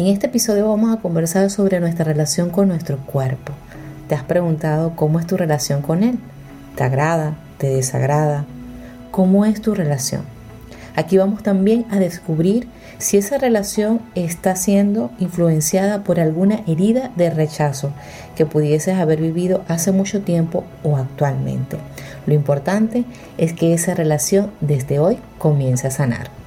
En este episodio vamos a conversar sobre nuestra relación con nuestro cuerpo. ¿Te has preguntado cómo es tu relación con él? ¿Te agrada? ¿Te desagrada? ¿Cómo es tu relación? Aquí vamos también a descubrir si esa relación está siendo influenciada por alguna herida de rechazo que pudieses haber vivido hace mucho tiempo o actualmente. Lo importante es que esa relación desde hoy comience a sanar.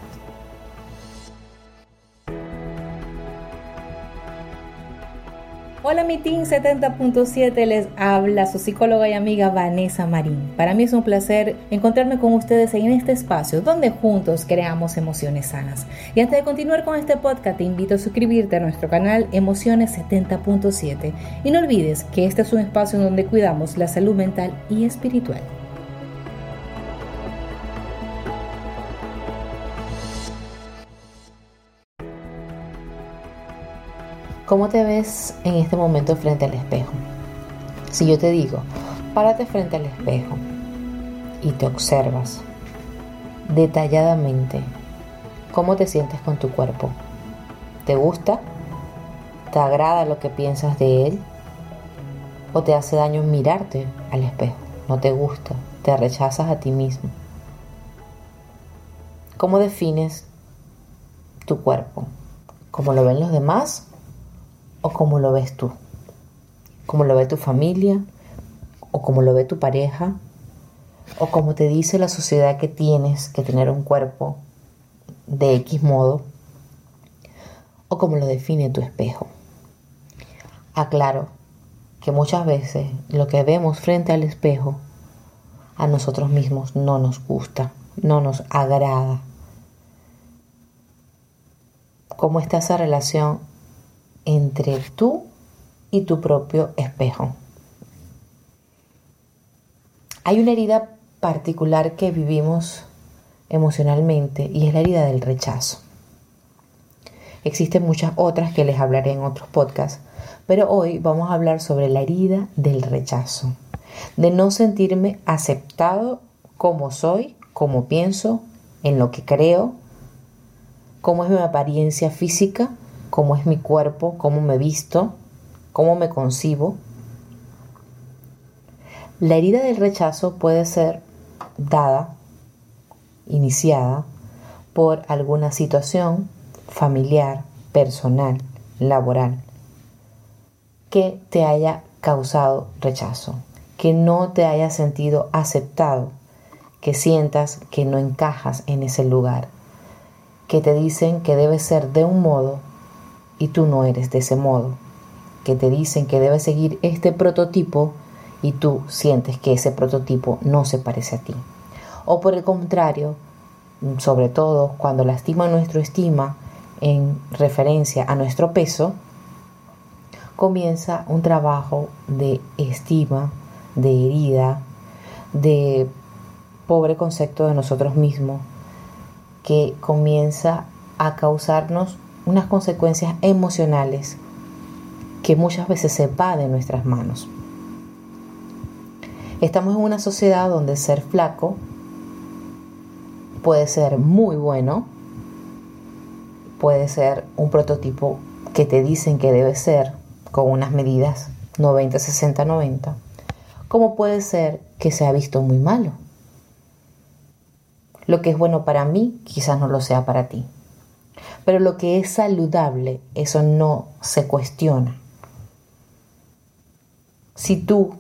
Hola mi team 70.7, les habla su psicóloga y amiga Vanessa Marín. Para mí es un placer encontrarme con ustedes en este espacio donde juntos creamos emociones sanas. Y antes de continuar con este podcast te invito a suscribirte a nuestro canal Emociones 70.7 y no olvides que este es un espacio donde cuidamos la salud mental y espiritual. ¿Cómo te ves en este momento frente al espejo? Si yo te digo, párate frente al espejo y te observas detalladamente, ¿cómo te sientes con tu cuerpo? ¿Te gusta? ¿Te agrada lo que piensas de él? ¿O te hace daño mirarte al espejo? ¿No te gusta? ¿Te rechazas a ti mismo? ¿Cómo defines tu cuerpo? ¿Cómo lo ven los demás o como lo ves tú, como lo ve tu familia o como lo ve tu pareja o como te dice la sociedad que tienes que tener un cuerpo de X modo o como lo define tu espejo. Aclaro que muchas veces lo que vemos frente al espejo a nosotros mismos no nos gusta, no nos agrada. ¿Cómo está esa relación entre tú y tu propio espejo. Hay una herida particular que vivimos emocionalmente y es la herida del rechazo. Existen muchas otras que les hablaré en otros podcasts, pero hoy vamos a hablar sobre la herida del rechazo, de no sentirme aceptado como soy, como pienso, en lo que creo, cómo es mi apariencia física cómo es mi cuerpo, cómo me visto, cómo me concibo. La herida del rechazo puede ser dada, iniciada por alguna situación familiar, personal, laboral, que te haya causado rechazo, que no te haya sentido aceptado, que sientas que no encajas en ese lugar, que te dicen que debe ser de un modo y tú no eres de ese modo, que te dicen que debes seguir este prototipo y tú sientes que ese prototipo no se parece a ti. O por el contrario, sobre todo cuando lastima nuestra estima en referencia a nuestro peso, comienza un trabajo de estima, de herida, de pobre concepto de nosotros mismos, que comienza a causarnos unas consecuencias emocionales que muchas veces se va de nuestras manos. Estamos en una sociedad donde ser flaco puede ser muy bueno, puede ser un prototipo que te dicen que debe ser con unas medidas 90, 60, 90, como puede ser que se ha visto muy malo. Lo que es bueno para mí quizás no lo sea para ti. Pero lo que es saludable, eso no se cuestiona. Si tú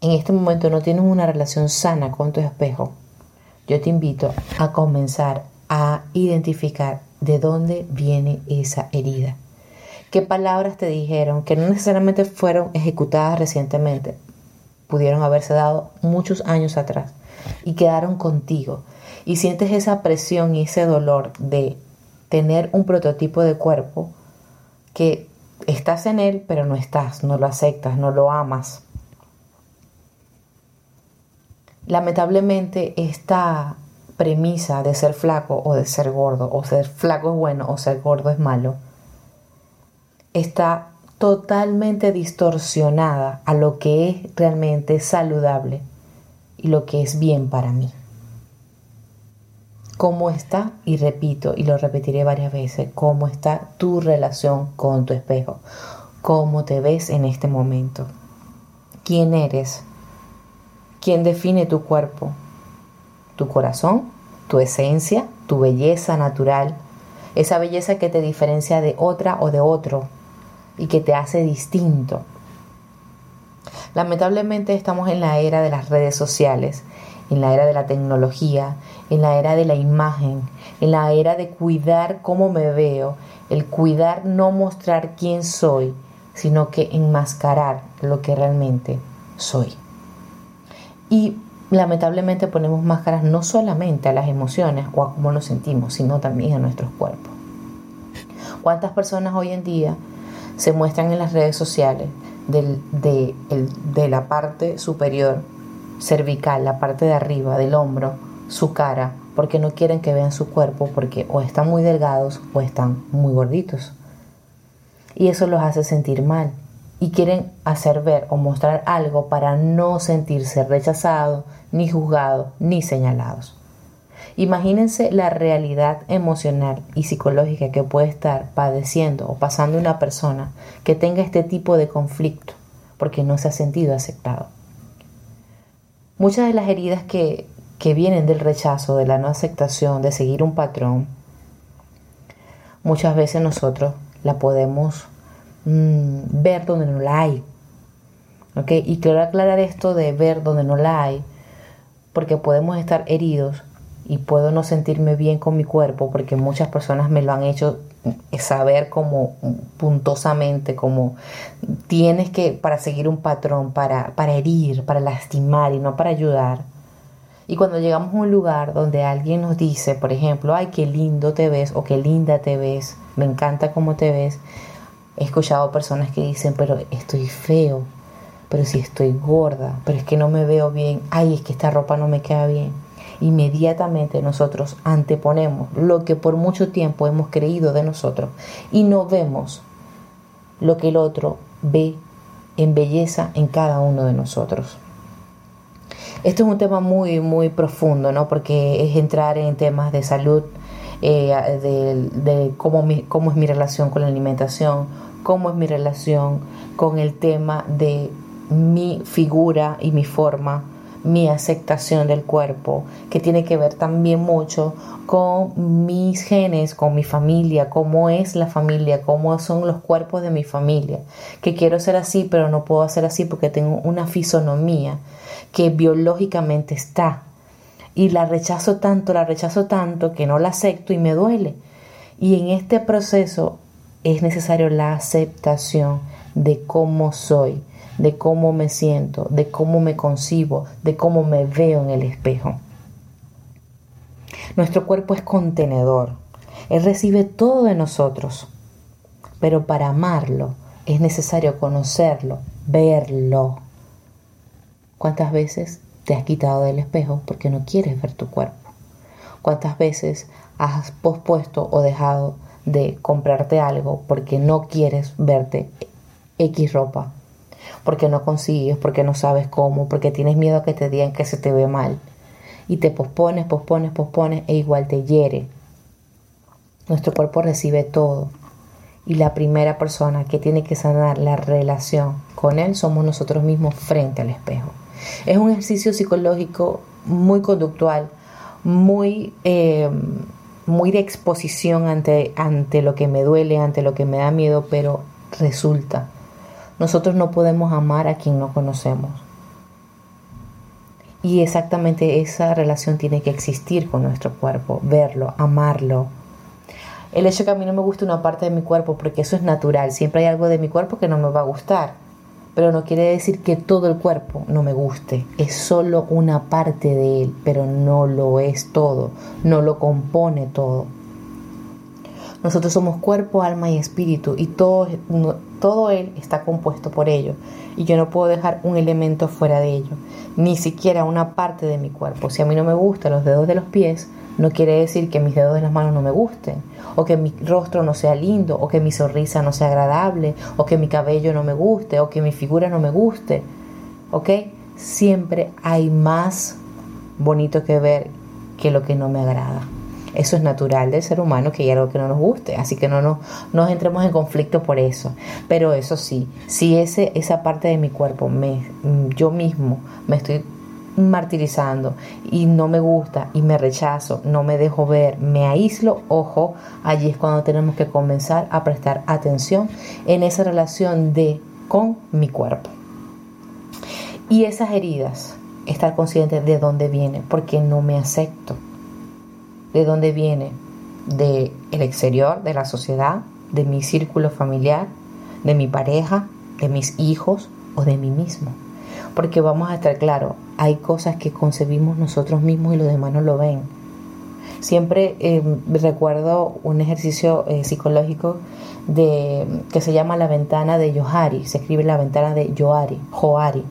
en este momento no tienes una relación sana con tu espejo, yo te invito a comenzar a identificar de dónde viene esa herida. ¿Qué palabras te dijeron que no necesariamente fueron ejecutadas recientemente? Pudieron haberse dado muchos años atrás y quedaron contigo. Y sientes esa presión y ese dolor de tener un prototipo de cuerpo que estás en él, pero no estás, no lo aceptas, no lo amas. Lamentablemente esta premisa de ser flaco o de ser gordo, o ser flaco es bueno o ser gordo es malo, está totalmente distorsionada a lo que es realmente saludable y lo que es bien para mí. Cómo está, y repito, y lo repetiré varias veces, cómo está tu relación con tu espejo, cómo te ves en este momento, quién eres, quién define tu cuerpo, tu corazón, tu esencia, tu belleza natural, esa belleza que te diferencia de otra o de otro y que te hace distinto. Lamentablemente estamos en la era de las redes sociales, en la era de la tecnología, en la era de la imagen, en la era de cuidar cómo me veo, el cuidar no mostrar quién soy, sino que enmascarar lo que realmente soy. Y lamentablemente ponemos máscaras no solamente a las emociones o a cómo nos sentimos, sino también a nuestros cuerpos. ¿Cuántas personas hoy en día se muestran en las redes sociales de, de la parte superior cervical, la parte de arriba del hombro, su cara, porque no quieren que vean su cuerpo porque o están muy delgados o están muy gorditos. Y eso los hace sentir mal y quieren hacer ver o mostrar algo para no sentirse rechazados, ni juzgados, ni señalados. Imagínense la realidad emocional y psicológica que puede estar padeciendo o pasando una persona que tenga este tipo de conflicto porque no se ha sentido aceptado. Muchas de las heridas que, vienen del rechazo, de la no aceptación, de seguir un patrón, muchas veces nosotros la podemos mm, ver donde no la hay. Y quiero aclarar esto de ver donde no la hay, porque podemos estar heridos y puedo no sentirme bien con mi cuerpo, porque muchas personas me lo han hecho saber como puntosamente, como tienes que, para seguir un patrón, para, para herir, para lastimar y no para ayudar. Y cuando llegamos a un lugar donde alguien nos dice, por ejemplo, ay, qué lindo te ves o qué linda te ves, me encanta cómo te ves, he escuchado personas que dicen, pero estoy feo, pero si estoy gorda, pero es que no me veo bien, ay, es que esta ropa no me queda bien inmediatamente nosotros anteponemos lo que por mucho tiempo hemos creído de nosotros y no vemos lo que el otro ve en belleza en cada uno de nosotros. Esto es un tema muy, muy profundo, ¿no? Porque es entrar en temas de salud, eh, de, cómo, cómo es mi relación con la alimentación, cómo es mi relación con el tema de mi figura y mi forma, mi aceptación del cuerpo, que tiene que ver también mucho con mis genes, con mi familia, cómo es la familia, cómo son los cuerpos de mi familia, que quiero ser así, pero no puedo hacer así porque tengo una fisonomía que biológicamente está. Y la rechazo tanto, la rechazo tanto que no la acepto y me duele. Y en este proceso es necesario la aceptación de cómo soy de cómo me siento, de cómo me concibo, de cómo me veo en el espejo. Nuestro cuerpo es contenedor. Él recibe todo de nosotros. Pero para amarlo es necesario conocerlo, verlo. ¿Cuántas veces te has quitado del espejo porque no quieres ver tu cuerpo? ¿Cuántas veces has pospuesto o dejado de comprarte algo porque no quieres verte X ropa porque no consigues, porque no sabes cómo, porque tienes miedo a que te digan que se te ve mal. Y te pospones, pospones, pospones e igual te hiere. Nuestro cuerpo recibe todo. Y la primera persona que tiene que sanar la relación con él somos nosotros mismos frente al espejo. Es un ejercicio psicológico muy conductual, muy, eh, muy de exposición ante, ante lo que me duele, ante lo que me da miedo, pero resulta nosotros no podemos amar a quien no conocemos. Y exactamente esa relación tiene que existir con nuestro cuerpo, verlo, amarlo. El hecho que a mí no me guste una parte de mi cuerpo, porque eso es natural, siempre hay algo de mi cuerpo que no me va a gustar, pero no quiere decir que todo el cuerpo no me guste, es solo una parte de él, pero no lo es todo, no lo compone todo. Nosotros somos cuerpo, alma y espíritu y todo, todo Él está compuesto por ello. Y yo no puedo dejar un elemento fuera de ello, ni siquiera una parte de mi cuerpo. Si a mí no me gustan los dedos de los pies, no quiere decir que mis dedos de las manos no me gusten, o que mi rostro no sea lindo, o que mi sonrisa no sea agradable, o que mi cabello no me guste, o que mi figura no me guste. ¿Ok? Siempre hay más bonito que ver que lo que no me agrada. Eso es natural del ser humano que hay algo que no nos guste, así que no nos, nos entremos en conflicto por eso. Pero eso sí, si ese, esa parte de mi cuerpo, me, yo mismo me estoy martirizando y no me gusta y me rechazo, no me dejo ver, me aíslo, ojo, allí es cuando tenemos que comenzar a prestar atención en esa relación de con mi cuerpo. Y esas heridas, estar consciente de dónde viene, porque no me acepto. ¿De dónde viene? De el exterior, de la sociedad, de mi círculo familiar, de mi pareja, de mis hijos o de mí mismo. Porque vamos a estar claros, hay cosas que concebimos nosotros mismos y los demás no lo ven. Siempre eh, recuerdo un ejercicio eh, psicológico de, que se llama la ventana de Johari, se escribe la ventana de Johari, Johari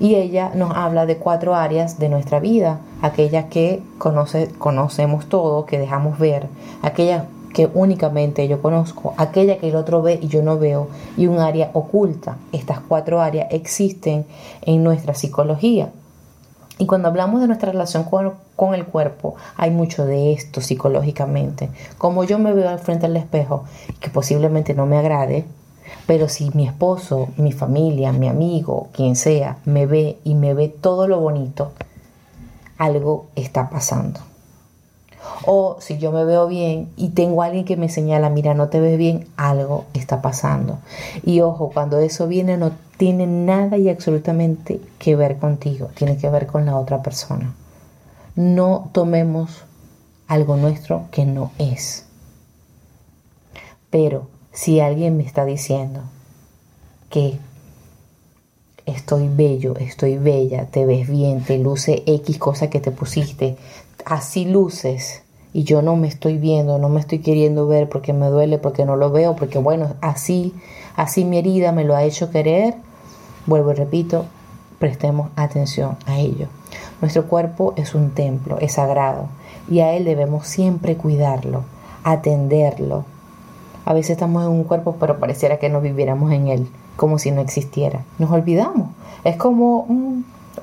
y ella nos habla de cuatro áreas de nuestra vida, aquellas que conoce, conocemos todo, que dejamos ver, aquellas que únicamente yo conozco, aquella que el otro ve y yo no veo, y un área oculta. Estas cuatro áreas existen en nuestra psicología. Y cuando hablamos de nuestra relación con, con, el cuerpo, hay mucho de esto psicológicamente. Como yo me veo al frente del espejo, que posiblemente no me agrade, pero si mi esposo, mi familia, mi amigo, quien sea, me ve y me ve todo lo bonito, algo está pasando. O si yo me veo bien y tengo a alguien que me señala, mira, no te ves bien, algo está pasando. Y ojo, cuando eso viene no tiene nada y absolutamente que ver contigo, tiene que ver con la otra persona. No tomemos algo nuestro que no es. Pero si alguien me está diciendo que estoy bello, estoy bella, te ves bien, te luce X cosa que te pusiste, así luces y yo no me estoy viendo, no me estoy queriendo ver porque me duele, porque no lo veo, porque bueno, así, así mi herida me lo ha hecho querer, vuelvo y repito, prestemos atención a ello. Nuestro cuerpo es un templo, es sagrado y a él debemos siempre cuidarlo, atenderlo, a veces estamos en un cuerpo, pero pareciera que no viviéramos en él, como si no existiera. Nos olvidamos. Es como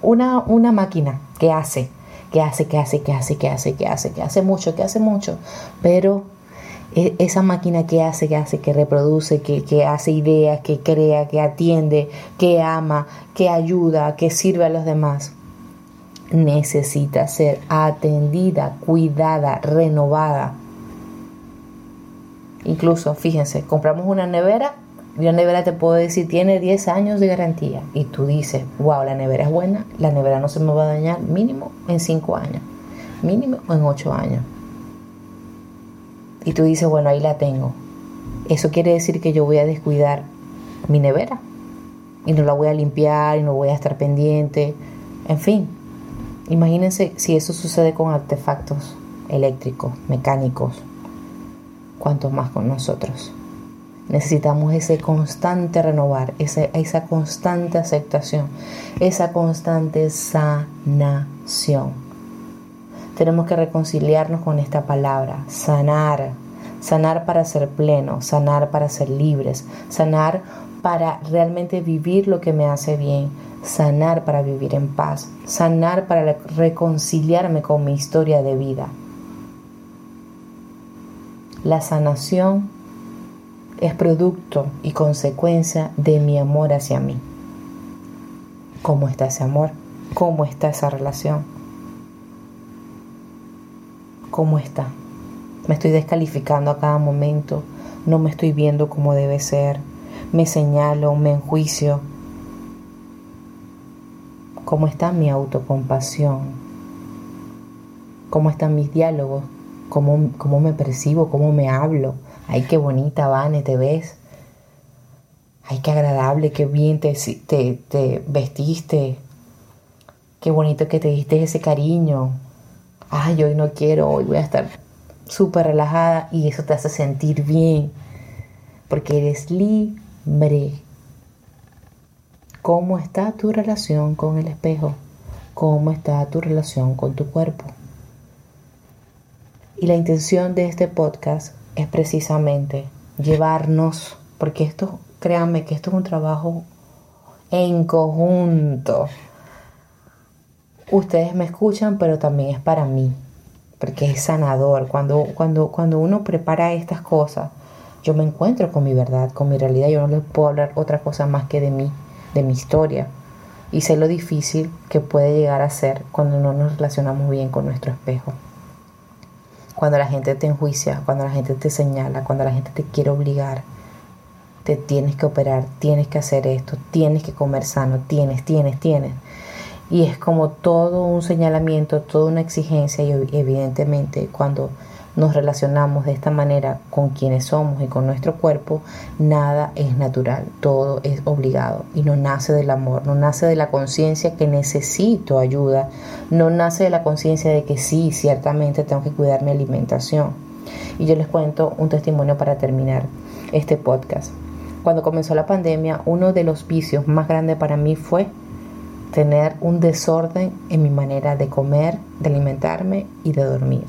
una, una máquina que hace, que hace, que hace, que hace, que hace, que hace, que hace mucho, que hace mucho. Pero e, esa máquina que hace, que hace, que reproduce, que, que, hace ideas, que crea, que atiende, que ama, que ayuda, que sirve a los demás, necesita ser atendida, cuidada, renovada. Incluso, fíjense, compramos una nevera y la nevera te puedo decir tiene 10 años de garantía y tú dices, wow, la nevera es buena, la nevera no se me va a dañar mínimo en 5 años, mínimo en 8 años. Y tú dices, bueno, ahí la tengo. Eso quiere decir que yo voy a descuidar mi nevera y no la voy a limpiar y no voy a estar pendiente. En fin, imagínense si eso sucede con artefactos eléctricos, mecánicos, cuanto más con nosotros. Necesitamos ese constante renovar, esa, esa constante aceptación, esa constante sanación. Tenemos que reconciliarnos con esta palabra, sanar, sanar para ser pleno, sanar para ser libres, sanar para realmente vivir lo que me hace bien, sanar para vivir en paz, sanar para reconciliarme con mi historia de vida. La sanación es producto y consecuencia de mi amor hacia mí. ¿Cómo está ese amor? ¿Cómo está esa relación? ¿Cómo está? Me estoy descalificando a cada momento, no me estoy viendo como debe ser, me señalo, me enjuicio. ¿Cómo está mi autocompasión? ¿Cómo están mis diálogos cómo, me percibo, cómo me hablo. Ay, qué bonita, Vane, te ves. Ay, qué agradable, qué bien te, te, vestiste. Qué bonito que te diste ese cariño. Ay, hoy no quiero, hoy voy a estar súper relajada y eso te hace sentir bien. Porque eres libre. ¿Cómo está tu relación con el espejo? ¿Cómo está tu relación con tu cuerpo? Y la intención de este podcast es precisamente llevarnos, porque esto, créanme que esto es un trabajo en conjunto. Ustedes me escuchan, pero también es para mí, porque es sanador. Cuando, cuando, cuando uno prepara estas cosas, yo me encuentro con mi verdad, con mi realidad. Yo no les puedo hablar otra cosa más que de mí, de mi historia. Y sé lo difícil que puede llegar a ser cuando no nos relacionamos bien con nuestro espejo. Cuando la gente te enjuicia, cuando la gente te señala, cuando la gente te quiere obligar, te tienes que operar, tienes que hacer esto, tienes que comer sano, tienes, tienes, tienes. Y es como todo un señalamiento, toda una exigencia y evidentemente cuando nos relacionamos de esta manera con quienes somos y con nuestro cuerpo, nada es natural, todo es obligado y no nace del amor, no nace de la conciencia que necesito ayuda, no nace de la conciencia de que sí, ciertamente tengo que cuidar mi alimentación. Y yo les cuento un testimonio para terminar este podcast. Cuando comenzó la pandemia, uno de los vicios más grandes para mí fue tener un desorden en mi manera de comer, de alimentarme y de dormir.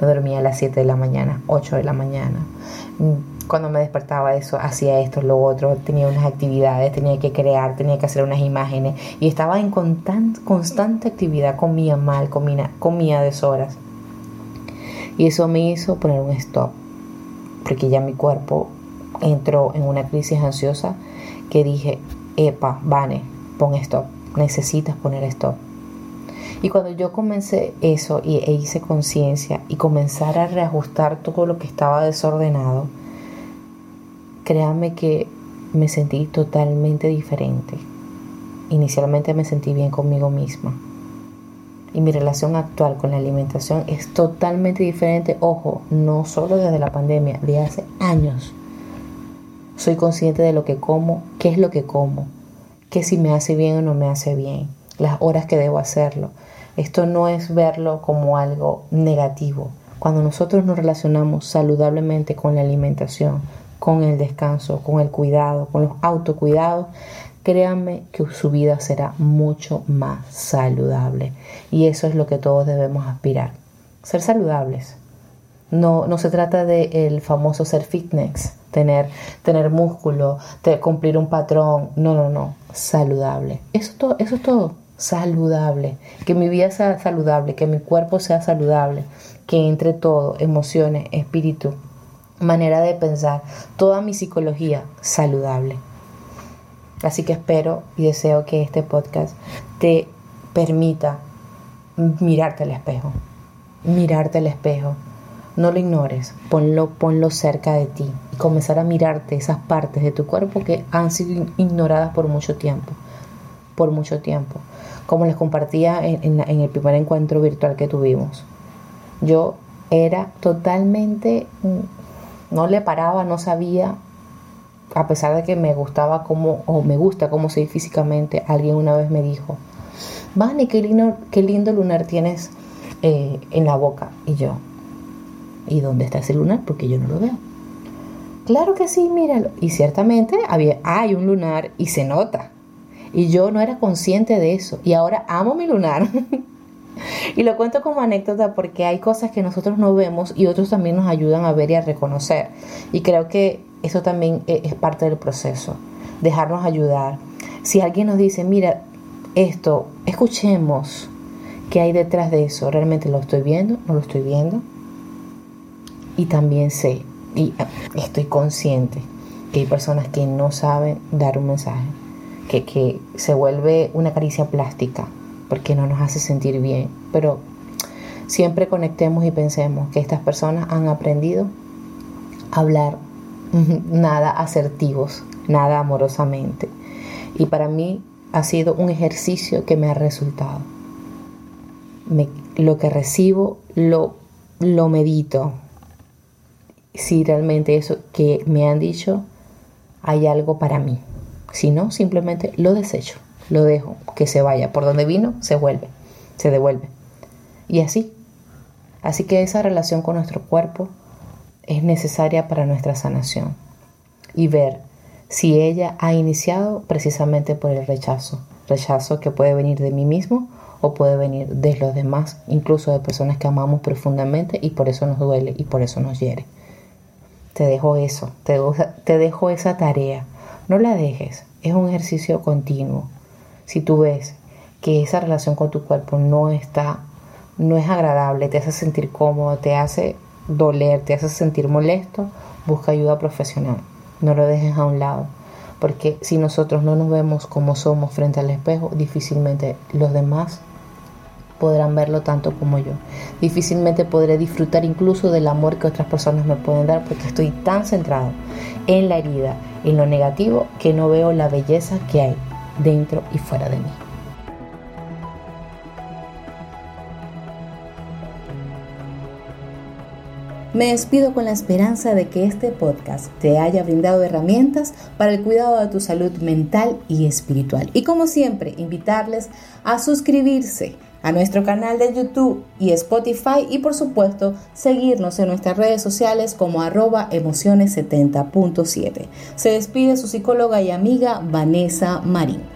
Me dormía a las 7 de la mañana, 8 de la mañana. Cuando me despertaba eso, hacía esto, lo otro, tenía unas actividades, tenía que crear, tenía que hacer unas imágenes y estaba en constante actividad, comía mal, comía, comía deshoras. Y eso me hizo poner un stop, porque ya mi cuerpo entró en una crisis ansiosa que dije, epa, Vane, pon stop, necesitas poner stop. Y cuando yo comencé eso y, e hice conciencia y comenzar a reajustar todo lo que estaba desordenado, créanme que me sentí totalmente diferente. Inicialmente me sentí bien conmigo misma. Y mi relación actual con la alimentación es totalmente diferente. Ojo, no solo desde la pandemia, de hace años. Soy consciente de lo que como, qué es lo que como, qué si me hace bien o no me hace bien, las horas que debo hacerlo. Esto no es verlo como algo negativo. Cuando nosotros nos relacionamos saludablemente con la alimentación, con el descanso, con el cuidado, con los autocuidados, créanme que su vida será mucho más saludable. Y eso es lo que todos debemos aspirar. Ser saludables. No, no se trata del el famoso ser fitness, tener, tener músculo, cumplir un patrón. No, no, no. Saludable. Eso, todo, eso es todo. Saludable. Que mi vida sea saludable, que mi cuerpo sea saludable, que entre todo, emociones, espíritu, manera de pensar, toda mi psicología saludable. Así que espero y deseo que este podcast te permita mirarte al espejo. Mirarte al espejo no lo ignores, ponlo, ponlo cerca de ti y comenzar a mirarte esas partes de tu cuerpo que han sido ignoradas por mucho tiempo, por mucho tiempo. Como les compartía en, el primer encuentro virtual que tuvimos, yo era totalmente, mm, no le paraba, no sabía, a pesar de que me gustaba como, o me gusta cómo soy físicamente, alguien una vez me dijo, Vane, qué lindo, qué lindo lunar tienes eh, en la boca. Y yo, ¿Y dónde está ese lunar? Porque yo no lo veo. Claro que sí, míralo. Y ciertamente había, hay un lunar y se nota. Y yo no era consciente de eso. Y ahora amo mi lunar. y lo cuento como anécdota porque hay cosas que nosotros no vemos y otros también nos ayudan a ver y a reconocer. Y creo que eso también e, es parte del proceso. Dejarnos ayudar. Si alguien nos dice, mira, esto, escuchemos qué hay detrás de eso. ¿Realmente lo estoy viendo? ¿No lo estoy viendo? Y también sé y estoy consciente que hay personas que no saben dar un mensaje, que, se vuelve una caricia plástica porque no nos hace sentir bien. Pero siempre conectemos y pensemos que estas personas han aprendido a hablar nada asertivos, nada amorosamente. Y para mí ha sido un ejercicio que me ha resultado. lo que recibo lo, lo medito, si realmente eso que me han dicho hay algo para mí. Si no, simplemente lo desecho, lo dejo, que se vaya. Por donde vino, se vuelve, se devuelve. Y así. Así que esa relación con nuestro cuerpo es necesaria para nuestra sanación. Y ver si ella ha iniciado precisamente por el rechazo. Rechazo que puede venir de mí mismo o puede venir de los demás, incluso de personas que amamos profundamente y por eso nos duele y por eso nos hiere te dejo eso, te dejo, esa tarea. No la dejes, es un ejercicio continuo. Si tú ves que esa relación con tu cuerpo no está no es agradable, te hace sentir cómodo, te hace doler, te hace sentir molesto, busca ayuda profesional. No lo dejes a un lado. Porque si nosotros no nos vemos como somos frente al espejo, difícilmente los demás podrán verlo tanto como yo. Difícilmente podré disfrutar incluso del amor que otras personas me pueden dar porque estoy tan centrado en la herida, en lo negativo, que no veo la belleza que hay dentro y fuera de mí. Me despido con la esperanza de que este podcast te haya brindado herramientas para el cuidado de tu salud mental y espiritual. Y como siempre, invitarles a suscribirse a nuestro canal de YouTube y Spotify y por supuesto seguirnos en nuestras redes sociales como arroba emociones70.7. Se despide su psicóloga y amiga Vanessa Marín.